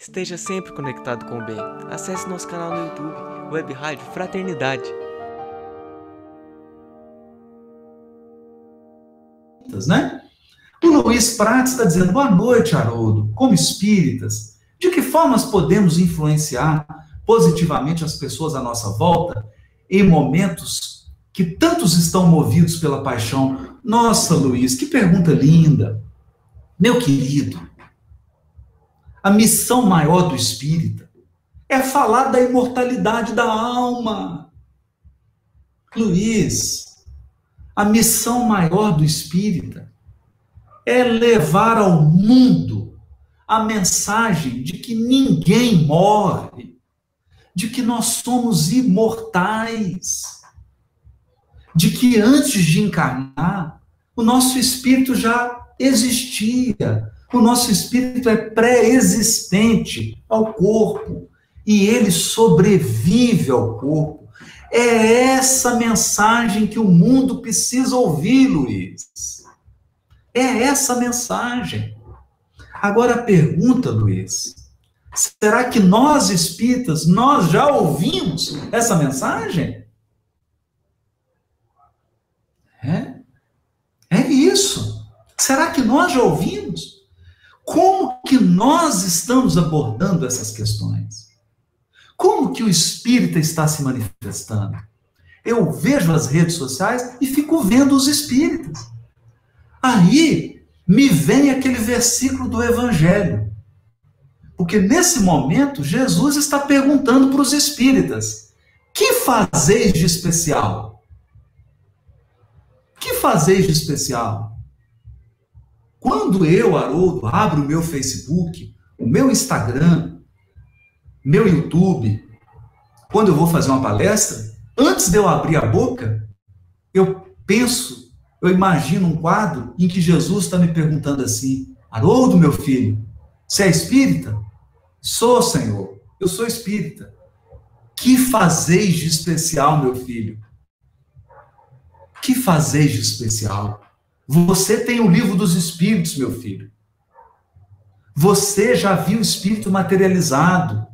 Esteja sempre conectado com o bem. Acesse nosso canal no YouTube, Web Rádio Fraternidade. Né? O Luiz Prates está dizendo: boa noite, Haroldo. Como espíritas, de que formas podemos influenciar positivamente as pessoas à nossa volta em momentos que tantos estão movidos pela paixão? Nossa, Luiz, que pergunta linda. Meu querido, a missão maior do espírita é falar da imortalidade da alma. Luiz, a missão maior do espírita é levar ao mundo a mensagem de que ninguém morre, de que nós somos imortais, de que antes de encarnar, o nosso espírito já existia, o nosso espírito é pré-existente ao corpo e ele sobrevive ao corpo. É essa mensagem que o mundo precisa ouvir, Luiz. É essa mensagem. Agora a pergunta, Luiz, será que nós espíritas, nós já ouvimos essa mensagem? É? É isso. Será que nós já ouvimos? Como que nós estamos abordando essas questões? Como que o espírita está se manifestando? Eu vejo as redes sociais e fico vendo os espíritas. Aí me vem aquele versículo do evangelho. Porque nesse momento Jesus está perguntando para os espíritas: "Que fazeis de especial?" Que fazeis de especial? Quando eu, Haroldo, abro o meu Facebook, o meu Instagram, meu YouTube, quando eu vou fazer uma palestra, antes de eu abrir a boca, eu penso, eu imagino um quadro em que Jesus está me perguntando assim: Haroldo, meu filho, você é espírita? Sou, Senhor, eu sou espírita. Que fazeis de especial, meu filho? Que fazeis de especial? Você tem o livro dos espíritos, meu filho. Você já viu o espírito materializado.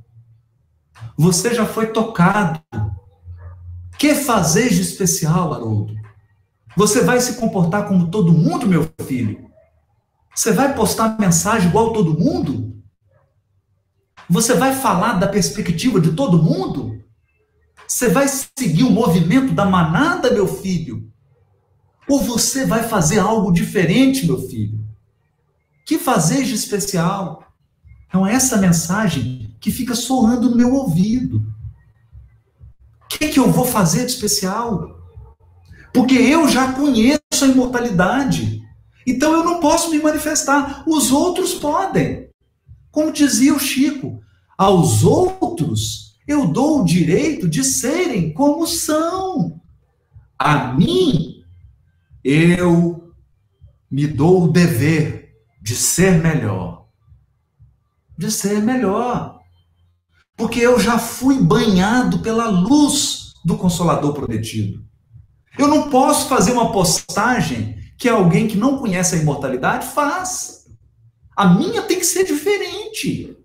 Você já foi tocado. Que fazer de especial, Haroldo? Você vai se comportar como todo mundo, meu filho? Você vai postar mensagem igual todo mundo? Você vai falar da perspectiva de todo mundo? Você vai seguir o movimento da manada, meu filho? Ou você vai fazer algo diferente, meu filho? Que fazer de especial? Então, essa mensagem que fica soando no meu ouvido. O que, que eu vou fazer de especial? Porque eu já conheço a imortalidade. Então eu não posso me manifestar. Os outros podem. Como dizia o Chico, aos outros eu dou o direito de serem como são. A mim eu me dou o dever de ser melhor. De ser melhor. Porque eu já fui banhado pela luz do Consolador prometido. Eu não posso fazer uma postagem que alguém que não conhece a imortalidade faz. A minha tem que ser diferente.